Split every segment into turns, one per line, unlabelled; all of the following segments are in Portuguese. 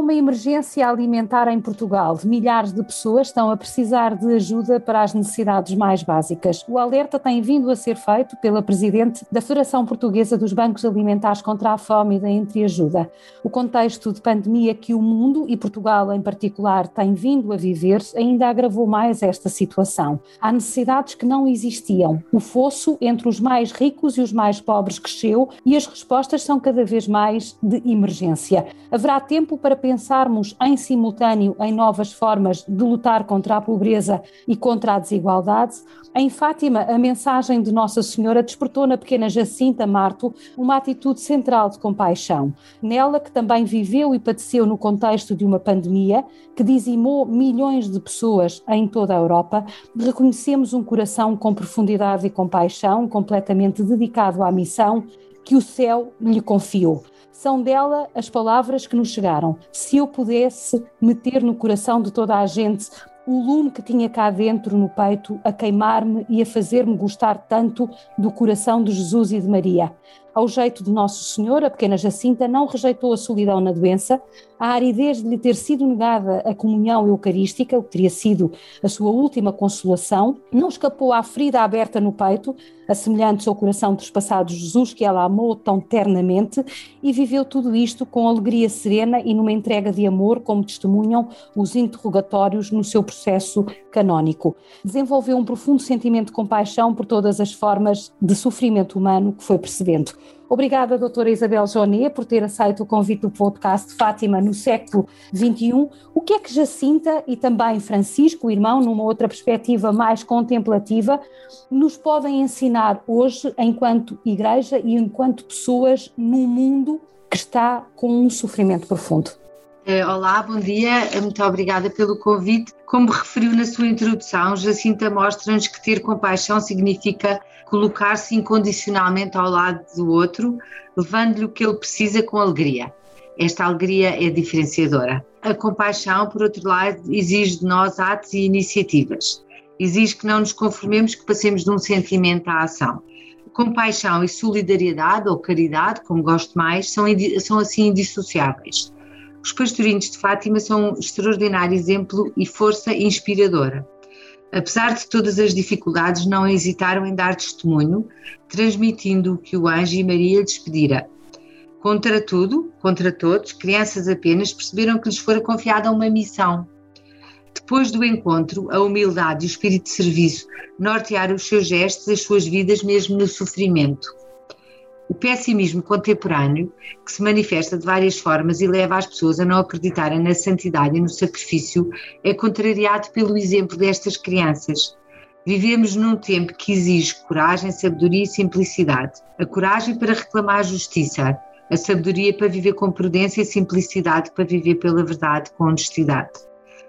Uma emergência alimentar em Portugal. Milhares de pessoas estão a precisar de ajuda para as necessidades mais básicas. O alerta tem vindo a ser feito pela Presidente da Federação Portuguesa dos Bancos Alimentares contra a Fome e da Entreajuda. O contexto de pandemia que o mundo, e Portugal em particular, tem vindo a viver ainda agravou mais esta situação. Há necessidades que não existiam. O fosso entre os mais ricos e os mais pobres cresceu e as respostas são cada vez mais de emergência. Haverá tempo para pensarmos em simultâneo em novas formas de lutar contra a pobreza e contra a desigualdade, em Fátima, a mensagem de Nossa Senhora despertou na pequena Jacinta Marto uma atitude central de compaixão. Nela, que também viveu e padeceu no contexto de uma pandemia que dizimou milhões de pessoas em toda a Europa, reconhecemos um coração com profundidade e compaixão, completamente dedicado à missão que o céu lhe confiou. São dela as palavras que nos chegaram. Se eu pudesse meter no coração de toda a gente o lume que tinha cá dentro no peito a queimar-me e a fazer-me gostar tanto do coração de Jesus e de Maria. Ao jeito de Nosso Senhor, a pequena Jacinta não rejeitou a solidão na doença, a aridez de lhe ter sido negada a comunhão eucarística, o que teria sido a sua última consolação, não escapou à ferida aberta no peito, assemelhante ao coração trespassados de Jesus, que ela amou tão ternamente, e viveu tudo isto com alegria serena e numa entrega de amor, como testemunham os interrogatórios no seu processo canónico. Desenvolveu um profundo sentimento de compaixão por todas as formas de sofrimento humano que foi percebendo. Obrigada, doutora Isabel Jonet, por ter aceito o convite do podcast Fátima no século XXI. O que é que Jacinta e também Francisco, o irmão, numa outra perspectiva mais contemplativa, nos podem ensinar hoje enquanto igreja e enquanto pessoas num mundo que está com um sofrimento profundo?
Eh, olá, bom dia, muito obrigada pelo convite. Como referiu na sua introdução, Jacinta mostra-nos que ter compaixão significa colocar-se incondicionalmente ao lado do outro, levando-lhe o que ele precisa com alegria. Esta alegria é diferenciadora. A compaixão, por outro lado, exige de nós atos e iniciativas. Exige que não nos conformemos, que passemos de um sentimento à ação. Compaixão e solidariedade, ou caridade, como gosto mais, são, são assim indissociáveis. Os pastorinhos de Fátima são um extraordinário exemplo e força inspiradora. Apesar de todas as dificuldades, não hesitaram em dar testemunho, transmitindo o que o anjo e Maria lhes pedira. Contra tudo, contra todos, crianças apenas perceberam que lhes fora confiada uma missão. Depois do encontro, a humildade e o espírito de serviço nortearam os seus gestos, as suas vidas, mesmo no sofrimento. O pessimismo contemporâneo, que se manifesta de várias formas e leva as pessoas a não acreditarem na santidade e no sacrifício, é contrariado pelo exemplo destas crianças. Vivemos num tempo que exige coragem, sabedoria e simplicidade. A coragem para reclamar a justiça, a sabedoria para viver com prudência e simplicidade para viver pela verdade com honestidade.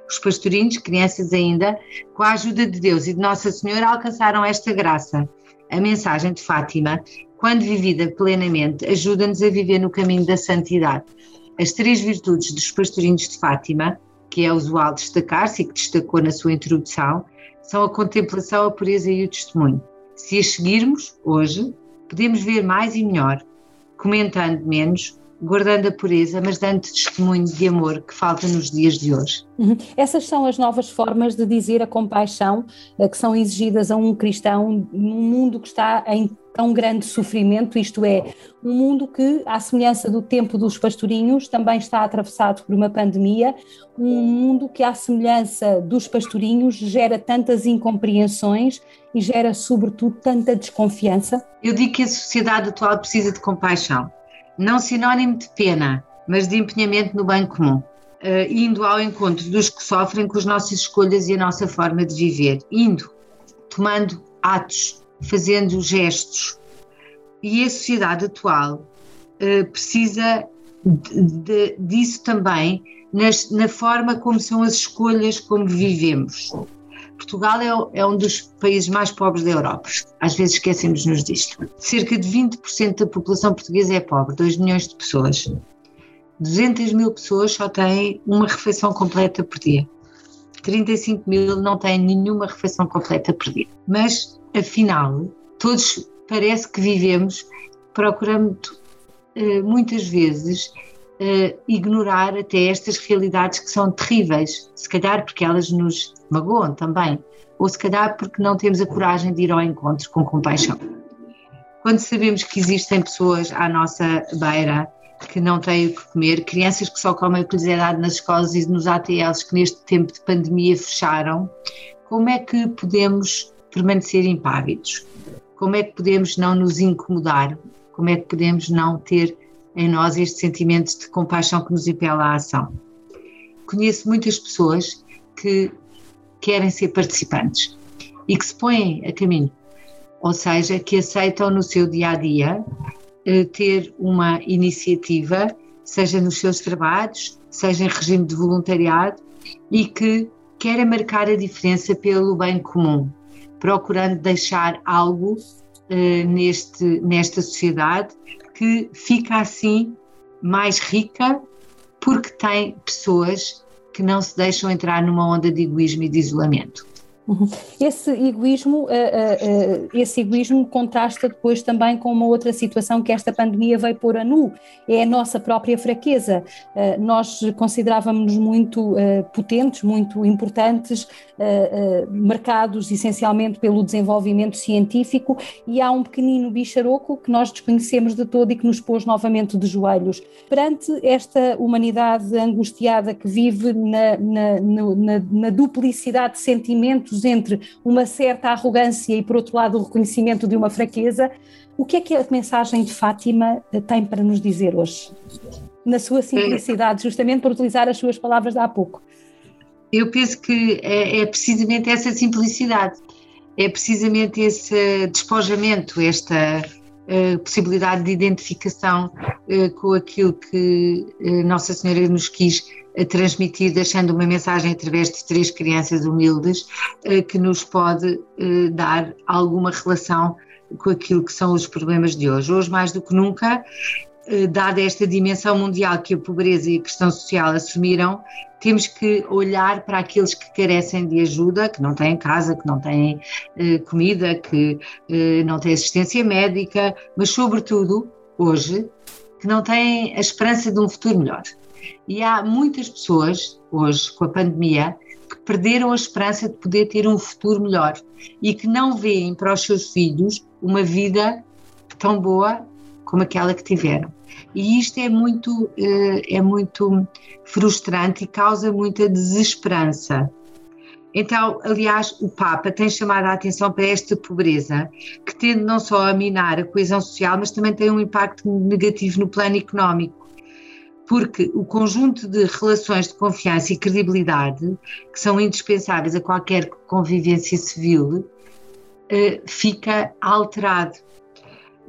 Os pastorinhos, crianças ainda, com a ajuda de Deus e de Nossa Senhora, alcançaram esta graça. A mensagem de Fátima quando vivida plenamente, ajuda-nos a viver no caminho da santidade. As três virtudes dos pastorinhos de Fátima, que é usual destacar-se e que destacou na sua introdução, são a contemplação, a pureza e o testemunho. Se as seguirmos hoje, podemos ver mais e melhor, comentando menos, guardando a pureza, mas dando testemunho de amor que falta nos dias de hoje.
Uhum. Essas são as novas formas de dizer a compaixão eh, que são exigidas a um cristão num mundo que está em tão grande sofrimento, isto é, um mundo que, à semelhança do tempo dos pastorinhos, também está atravessado por uma pandemia, um mundo que, à semelhança dos pastorinhos, gera tantas incompreensões e gera, sobretudo, tanta desconfiança?
Eu digo que a sociedade atual precisa de compaixão não sinónimo de pena, mas de empenhamento no bem comum, uh, indo ao encontro dos que sofrem com as nossas escolhas e a nossa forma de viver, indo, tomando atos, fazendo gestos. E a sociedade atual uh, precisa de, de, disso também nas, na forma como são as escolhas, como vivemos. Portugal é, é, um dos países mais pobres da Europa. Às vezes esquecemos-nos disto. Cerca de 20% da população portuguesa é pobre, 2 milhões de pessoas. 200 mil pessoas só têm uma refeição completa por dia. 35 mil não têm nenhuma refeição completa por dia. Mas, afinal, todos parece que vivemos procurando eh, muitas vezes uh, ignorar até estas realidades que são terríveis, se calhar porque elas nos magoam também, ou se calhar porque não temos a coragem de ir ao encontro com compaixão. Quando sabemos que existem pessoas à nossa beira que não têm o que comer, crianças que só comem que lhes é nas escolas e nos ATLs que neste tempo de pandemia fecharam, como é que podemos permanecer impávidos? Como é que podemos não nos incomodar? Como é que podemos não ter em nós este sentimento de compaixão que nos impela à ação? Conheço muitas pessoas que querem ser participantes e que se põem a caminho, ou seja, que aceitam no seu dia a dia eh, ter uma iniciativa, seja nos seus trabalhos, seja em regime de voluntariado, e que querem marcar a diferença pelo bem comum, procurando deixar algo uh, neste, nesta sociedade que fica assim mais rica porque tem pessoas que não se deixam entrar numa onda de egoísmo e de isolamento.
Uhum. Esse egoísmo, eh, eh, esse egoísmo contrasta depois também com uma outra situação que esta pandemia veio pôr a nu, é a nossa própria fraqueza. Eh, nós considerávamos-nos muito potentes, muito importantes, marcados essencialmente pelo desenvolvimento científico e há um pequenino bicharoco que nós desconhecemos de todo e que nos pôs novamente de joelhos. Perante esta humanidade angustiada que vive na, na, na, na duplicidade de sentimentos entre uma certa arrogância e, por outro lado, o reconhecimento de uma fraqueza. O que é que a mensagem de Fátima eh, tem para nos dizer hoje? Na sua simplicidade, justamente por utilizar as suas palavras de há pouco.
Eu penso que é, é precisamente essa simplicidade, é precisamente esse despojamento, esta uh, possibilidade de identificação uh, com aquilo que uh, Nossa Senhora nos quis transmitir, deixando uma mensagem através de três crianças humildes eh, que nos pode eh, dar alguma relação com aquilo que são os problemas de hoje. Hoje, mais do que nunca, eh, dada esta dimensão mundial que a pobreza e a questão social assumiram, temos que olhar para aqueles que carecem de ajuda, que não têm casa, que não têm comida, que não têm assistência médica, mas, sobretudo, hoje, que não têm a esperança de um futuro melhor. E há muitas pessoas, hoje, com a pandemia, que perderam a esperança de poder ter um futuro melhor e que não veem para os seus filhos uma vida tão boa como aquela que tiveram. E isto é muito, eh, é muito frustrante e causa muita desesperança. Então, aliás, o Papa tem chamado a atenção para esta pobreza, que tende não só a minar a coesão social, mas também tem um impacto negativo no plano económico porque o conjunto de relações de confiança e credibilidade que são indispensáveis a qualquer convivência civil eh, fica alterado.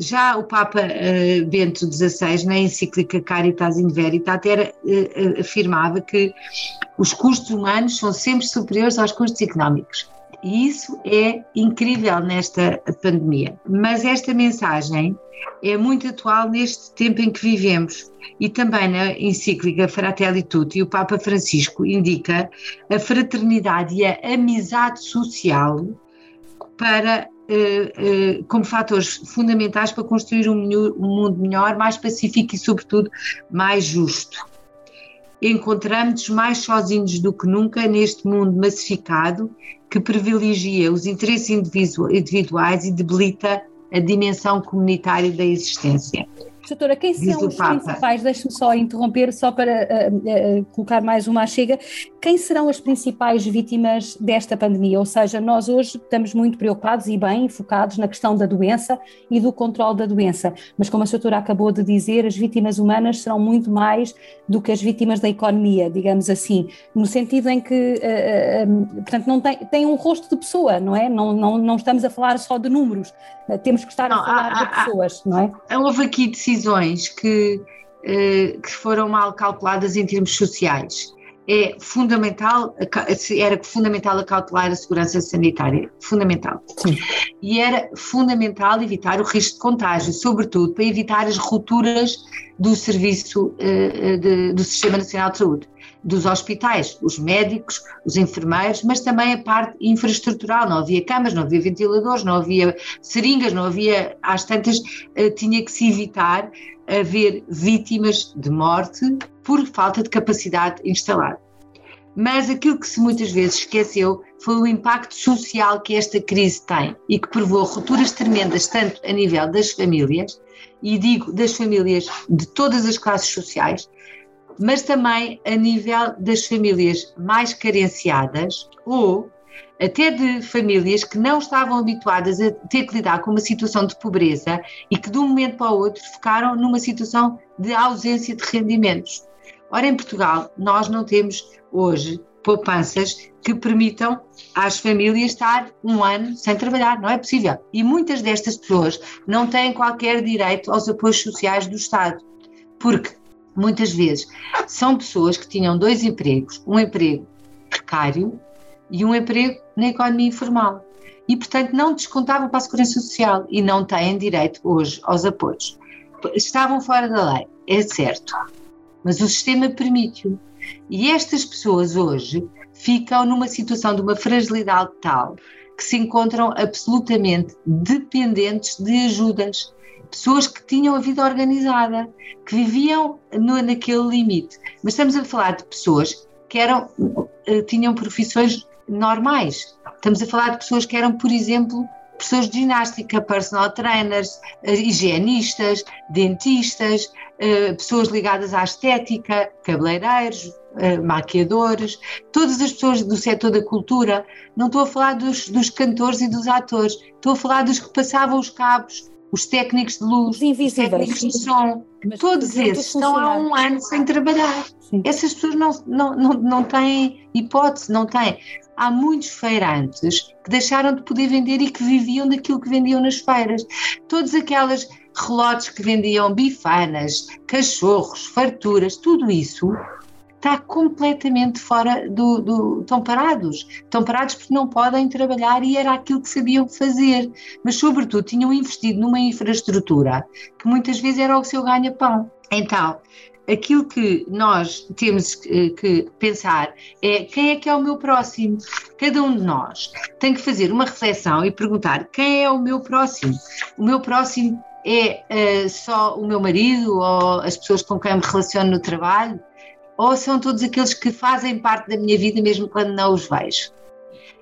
Já o Papa eh, Bento XVI, na encíclica Caritas in Veritate, era, eh, afirmava que os custos humanos são sempre superiores aos custos económicos. E isso é incrível nesta pandemia. Mas esta mensagem é muito atual neste tempo em que vivemos. E também na encíclica Fratelli Tutti, o Papa Francisco indica a fraternidade e a amizade social para eh, eh, como fatores fundamentais para construir um, mundo melhor, mais pacífico e, sobretudo, mais justo. Encontramos-nos mais sozinhos do que nunca neste mundo massificado que privilegia os interesses individuais e debilita a dimensão comunitária da existência.
Doutora, quem são os principais, deixe-me só interromper, só para uh, uh, colocar mais uma chega, quem serão as principais vítimas desta pandemia? Ou seja, nós hoje estamos muito preocupados e bem focados na questão da doença e do controle da doença, mas como a doutora acabou de dizer, as vítimas humanas serão muito mais do que as vítimas da economia, digamos assim, no sentido em que, uh, portanto, não tem, tem um rosto de pessoa, não é? Não, não, não estamos a falar só de números, temos que estar não, a falar há, de pessoas, há, não é?
Houve aqui decisões que, que foram mal calculadas em termos sociais é fundamental, era fundamental acautelar a segurança sanitária, fundamental. Sim. E era fundamental evitar o risco de contágio, sobretudo para evitar as rupturas do serviço uh, de, do Sistema Nacional de Saúde. Dos hospitais, os médicos, os enfermeiros, mas também a parte infraestrutural. Não havia camas, não havia ventiladores, não havia seringas, não havia, às tantas, eh, tinha que se evitar haver vítimas de morte por falta de capacidade instalada. Mas aquilo que se muitas vezes esqueceu foi o impacto social que esta crise tem e que provou rupturas tremendas, tanto a nível das famílias, e digo das famílias de todas as classes sociais, mas também a nível das famílias mais carenciadas ou até de famílias que não estavam habituadas a ter que lidar com uma situação de pobreza e que de um momento para o outro ficaram numa situação de ausência de rendimentos. Ora, em Portugal, nós não temos hoje poupanças que permitam às famílias estar um ano sem trabalhar, não é possível. E muitas destas pessoas não têm qualquer direito aos apoios sociais do Estado, porque muitas vezes são pessoas que tinham dois empregos, um emprego precário e um emprego na economia informal. E, portanto, não descontavam para a Segurança Social e não têm direito hoje aos apoios. Estavam fora da lei, é certo, mas o sistema permite-o. E estas pessoas hoje ficam numa situação de uma fragilidade tal que se encontram absolutamente dependentes de ajudas. Pessoas que tinham a vida organizada, que viviam no, naquele limite. Mas estamos a falar de pessoas que eram, eh, tinham profissões normais. Estamos a falar de pessoas que eram, por exemplo, professores de ginástica, personal trainers, eh, higienistas, dentistas, eh, pessoas ligadas à estética, cabeleireiros, maquiadores, todas as pessoas do setor da cultura. Não estou a falar dos, dos cantores e dos atores, estou a falar dos que passavam os cabos, os técnicos de luz, os técnicos de som, Mas todos esses estão há um ano sem trabalhar. Sim. Essas pessoas não, não, não, não têm hipótese, não têm há muitos feirantes que deixaram de poder vender e que viviam daquilo que vendiam nas feiras. Todas aquelas relotes que vendiam bifanas, cachorros, farturas, tudo isso está completamente fora do, do. estão parados. Estão parados porque não podem trabalhar e era aquilo que sabiam fazer. Mas, sobretudo, tinham investido numa infraestrutura que muitas vezes era o seu ganha-pão. Então, aquilo que nós temos que pensar é quem é que é o meu próximo. Cada um de nós tem que fazer uma reflexão e perguntar quem é o meu próximo. O meu próximo é uh, só o meu marido ou as pessoas com quem me relaciono no trabalho? Ou são todos aqueles que fazem parte da minha vida mesmo quando não os vejo?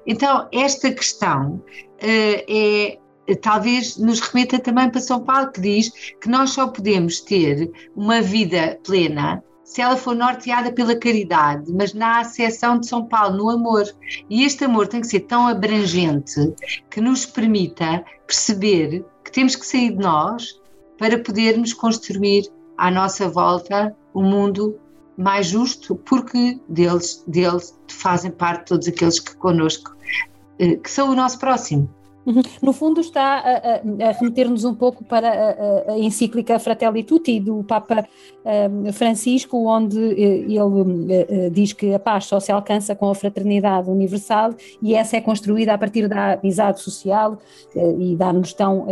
Então, esta questão uh, é talvez nos remeta também para São Paulo, que diz que nós só podemos ter uma vida plena se ela for norteada pela caridade, mas na acessão de São Paulo, no amor. E este amor tem que ser tão abrangente que nos permita perceber que temos que sair de nós para podermos construir à nossa volta um mundo mais justo, porque deles, deles fazem parte todos aqueles que connosco, eh, que são o nosso próximo.
Uhum. No fundo, está a, a, a remeter-nos um pouco para a, a, encíclica Fratelli Tutti do Papa um, Francisco, onde eh, ele uh, diz que a paz só se alcança com a fraternidade universal e essa é construída a partir da amizade social e dá-nos tão,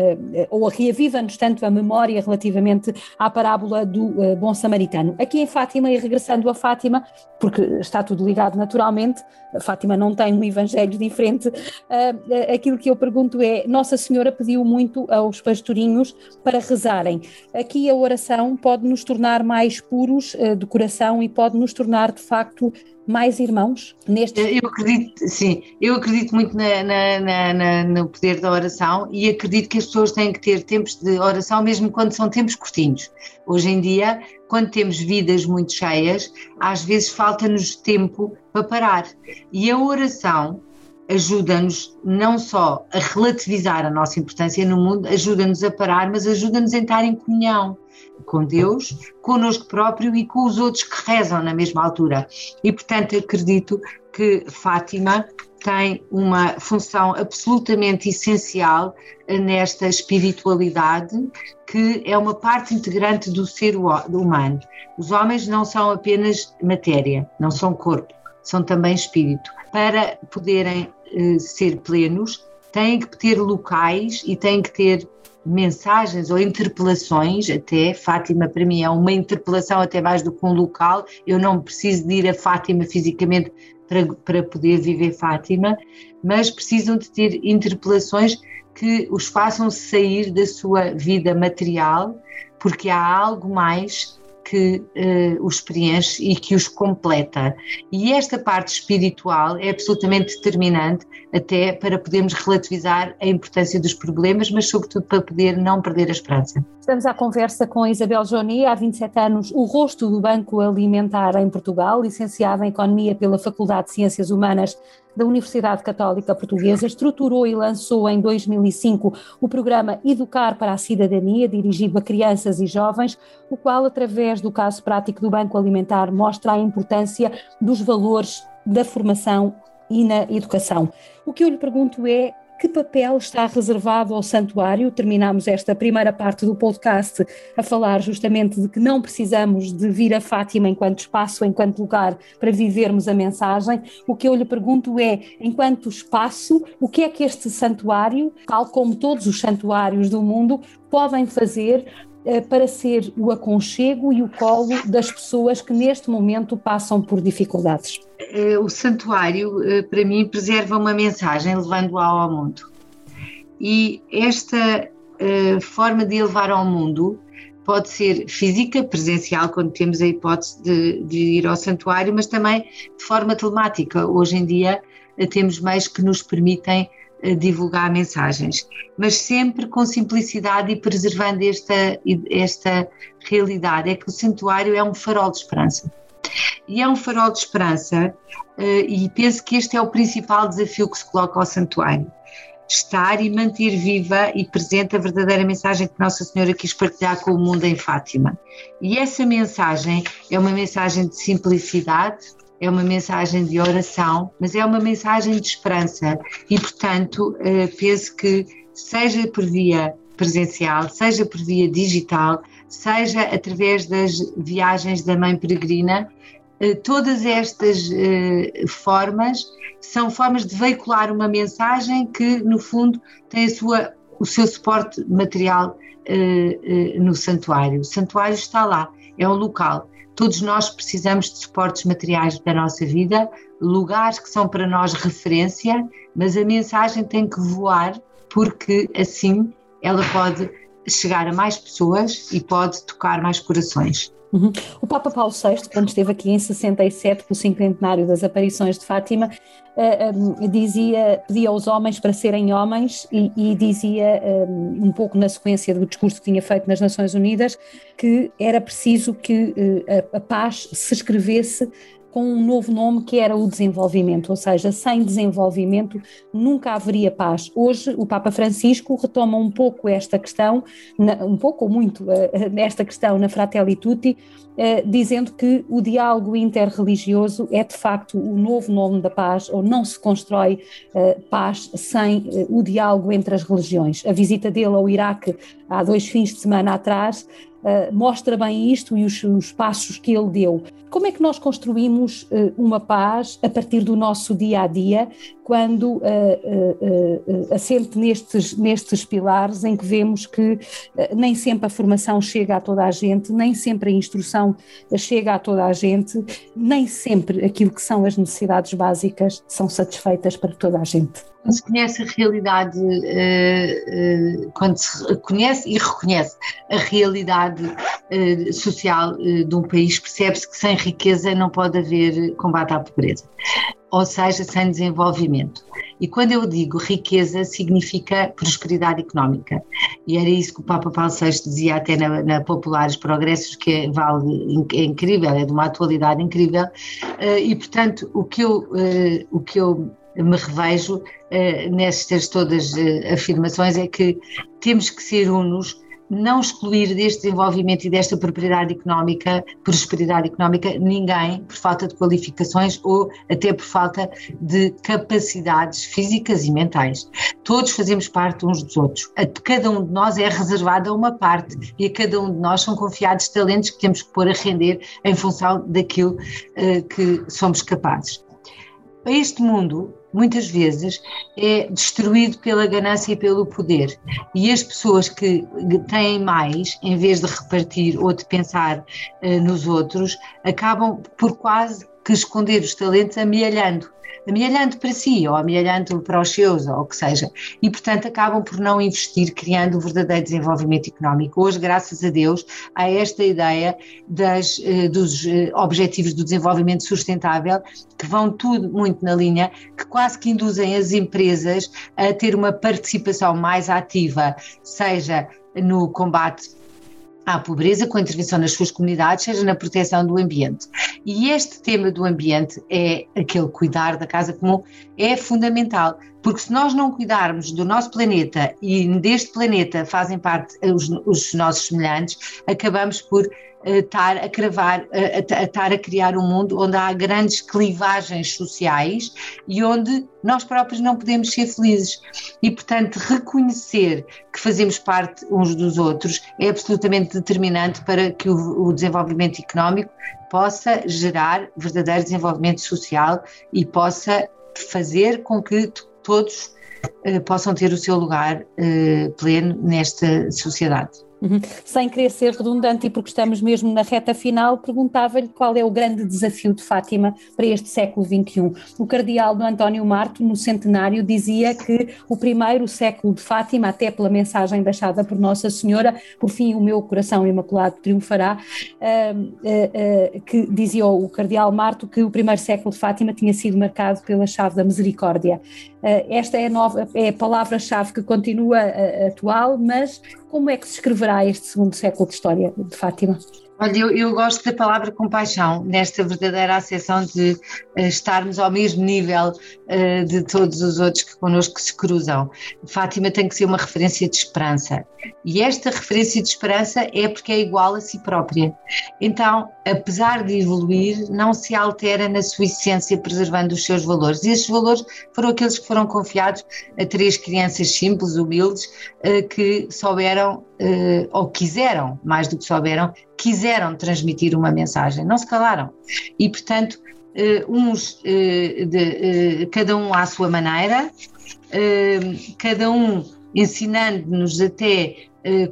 ou reaviva-nos tanto a memória relativamente à parábola do bom samaritano. Aqui em Fátima, e regressando a Fátima, porque está tudo ligado naturalmente, Fátima não tem um evangelho diferente, aquilo que eu pergunto ponto é: Nossa Senhora pediu muito aos pastorinhos para rezarem. Aqui a oração pode nos tornar mais puros uh, de coração e pode nos tornar, de facto, mais irmãos neste.
Eu acredito, sim, eu acredito muito na, na, na, no poder da oração e acredito que as pessoas têm que ter tempos de oração, mesmo quando são tempos curtinhos. Hoje em dia, quando temos vidas muito cheias, às vezes falta-nos tempo para parar. E a oração ajuda-nos não só a relativizar a nossa importância no mundo, ajuda-nos a parar, mas ajuda-nos a entrar em comunhão com Deus, connosco próprio e com os outros que rezam na mesma altura. E, portanto, acredito que Fátima tem uma função absolutamente essencial nesta espiritualidade que é uma parte integrante do ser humano. Os homens não são apenas matéria, não são corpo, são também espírito. Para poderem ser plenos, têm que ter locais e têm que ter mensagens ou interpelações, até Fátima para mim é uma interpelação até mais do que um local, eu não preciso de ir a Fátima fisicamente para, para poder viver Fátima, mas precisam de ter interpelações que os façam sair da sua vida material, porque há algo mais que uh, os preenche e que os completa. E esta parte espiritual é absolutamente determinante até para podermos relativizar a importância dos problemas, mas sobretudo para poder não perder a esperança.
Estamos à conversa com a Isabel Joni, há 27 anos, o rosto do Banco Alimentar em Portugal, licenciada em Economia pela Faculdade de Ciências Humanas da Universidade Católica Portuguesa, estruturou e lançou em 2005 o programa Educar para a Cidadania, dirigido a crianças e jovens, o qual, através do caso prático do Banco Alimentar, mostra a importância dos valores da formação e na educação. O que eu lhe pergunto é que papel está reservado ao santuário? Terminamos esta primeira parte do podcast a falar justamente de que não precisamos de vir a Fátima enquanto espaço, enquanto lugar para vivermos a mensagem. O que eu lhe pergunto é, enquanto espaço, o que é que este santuário, tal como todos os santuários do mundo, podem fazer para ser o aconchego e o colo das pessoas que neste momento passam por dificuldades?
Eh, o santuário, eh, para mim, preserva uma mensagem levando-a ao mundo. E esta forma de elevar ao mundo pode ser física, presencial, quando temos a hipótese de, de, ir ao santuário, mas também de forma telemática. Hoje em dia temos meios que nos permitem divulgar mensagens, mas sempre com simplicidade e preservando esta, esta realidade. É que o santuário é um farol de esperança. E é um farol de esperança, eh, e penso que este é o principal desafio que se coloca ao santuário. Estar e manter viva e presente a verdadeira mensagem que Nossa Senhora quis partilhar com o mundo em Fátima. E essa mensagem é uma mensagem de simplicidade, é uma mensagem de oração, mas é uma mensagem de esperança e, portanto, eh, penso que seja por via presencial, seja por via digital, seja através das viagens da Mãe Peregrina, eh, todas estas eh, formas são formas de veicular uma mensagem que, no fundo, tem sua, o seu suporte material no santuário. O santuário está lá, é um local Todos nós precisamos de suportes materiais da nossa vida, lugares que são para nós referência, mas a mensagem tem que voar porque assim ela pode chegar a mais pessoas e pode tocar mais corações.
Uhum. O Papa Paulo VI, quando esteve aqui em 67, pelo cinquentenário das aparições de Fátima, uh, eh, um, eh, dizia, pedia aos homens para serem homens e, e dizia, um, um, pouco na sequência do discurso que tinha feito nas Nações Unidas, que era preciso que uh, a, a paz se escrevesse com um novo nome que era o desenvolvimento, ou seja, sem desenvolvimento nunca haveria paz. Hoje o Papa Francisco retoma um pouco esta questão, um pouco ou muito eh, esta questão na Fratelli Tutti, eh, dizendo que o diálogo interreligioso é de facto o novo nome da paz, ou não se constrói eh, paz sem o diálogo entre as religiões. A visita dele ao Iraque há dois fins de semana atrás mostra bem isto e os, os, passos que ele deu. Como é que nós construímos uh, uma paz a partir do nosso dia a dia, quando uh, assente nestes, nestes pilares em que vemos que nem sempre a formação chega a toda a gente, nem sempre a instrução chega a toda a gente, nem sempre aquilo que são as necessidades básicas são satisfeitas para toda a gente?
quando se conhece a realidade, uh, uh, quando se conhece e reconhece a realidade uh, social de um país, percebe-se que sem riqueza não pode haver combate à pobreza, ou seja, sem desenvolvimento. E quando eu digo riqueza, significa prosperidade económica. E era isso que o Papa Paulo VI dizia até na, na Populares Progressos, que é, vale, é incrível, é de uma atualidade incrível. E, portanto, o que eu, o que eu me revejo uh, nestas todas afirmações é que temos que ser unos, não excluir deste desenvolvimento e desta propriedade económica, prosperidade económica, ninguém por falta de qualificações ou até por falta de capacidades físicas e mentais. Todos fazemos parte uns dos outros. A cada um de nós é reservada uma parte e a cada um de nós são confiados talentos que temos que pôr a render em função daquilo uh, que somos capazes. Este mundo muitas vezes é destruído pela ganância e pelo poder. E as pessoas que têm mais, em vez de repartir ou de pensar uh, nos outros, acabam por quase que esconder os talentos amealhando amealhando para si ou amealhando para os seus ou o que seja. E, portanto, acabam por não investir criando um verdadeiro desenvolvimento económico. Hoje, graças a Deus, há esta ideia das, eh, dos eh, objetivos do desenvolvimento sustentável que vão tudo muito na linha, que quase que induzem as empresas a ter uma participação mais ativa, seja no combate à pobreza com intervenção nas suas comunidades, seja na proteção do ambiente. E este tema do ambiente é aquele cuidar da casa comum é fundamental, porque se nós não cuidarmos do nosso planeta e deste planeta fazem parte os, os nossos semelhantes, acabamos por estar a cravar, a, estar a criar um mundo onde há grandes clivagens sociais e onde nós próprios não podemos ser felizes. E, portanto, reconhecer que fazemos parte uns dos outros é absolutamente determinante para que o, o desenvolvimento económico possa gerar verdadeiro desenvolvimento social e possa fazer com que todos uh, possam ter o seu lugar uh, pleno nesta sociedade.
Uhum. Sem querer ser redundante e porque estamos mesmo na reta final, perguntava-lhe qual é o grande desafio de Fátima para este século XXI. O cardeal do António Marto, no centenário, dizia que o primeiro século de Fátima, até pela mensagem deixada por Nossa Senhora, por fim o meu coração imaculado triunfará, uh, uh, que dizia o cardeal Marto que o primeiro século de Fátima tinha sido marcado pela chave da misericórdia. Esta é a, nova, é a palavra-chave que continua atual, mas como é que se escreverá este segundo século de história de Fátima?
Olha, eu, eu, gosto da palavra compaixão, nesta verdadeira acessão de uh, estarmos ao mesmo nível uh, de todos os outros que connosco se cruzam. Fátima tem que ser uma referência de esperança. E esta referência de esperança é porque é igual a si própria. Então, apesar de evoluir, não se altera na sua essência, preservando os seus valores. E esses valores foram aqueles que foram confiados a três crianças simples, humildes, uh, que souberam, ou quiseram, mais do que souberam, quiseram transmitir uma mensagem, não se calaram. E, portanto, uh, uns, uh, de, cada um à sua maneira, cada um ensinando-nos até,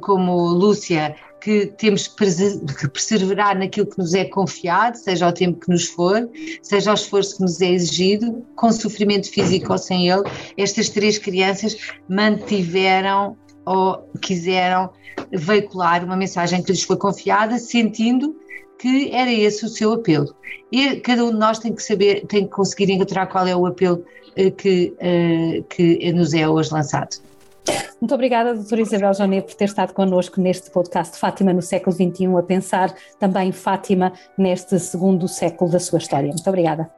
como Lúcia, que temos que perseverar naquilo que nos é confiado, seja o tempo que nos for, seja o esforço que nos é exigido, com sofrimento físico ou sem ele, estas três crianças mantiveram ou quiseram veicular uma mensagem que lhes foi confiada, sentindo que era esse o seu apelo. E cada um de nós tem que saber, tem que conseguir encontrar qual é o apelo uh, que, uh, que nos é hoje lançado.
Muito obrigada, doutora Isabel Jonet, por ter estado connosco neste podcast Fátima no século XXI, a pensar também Fátima neste segundo século da sua história. Muito obrigada.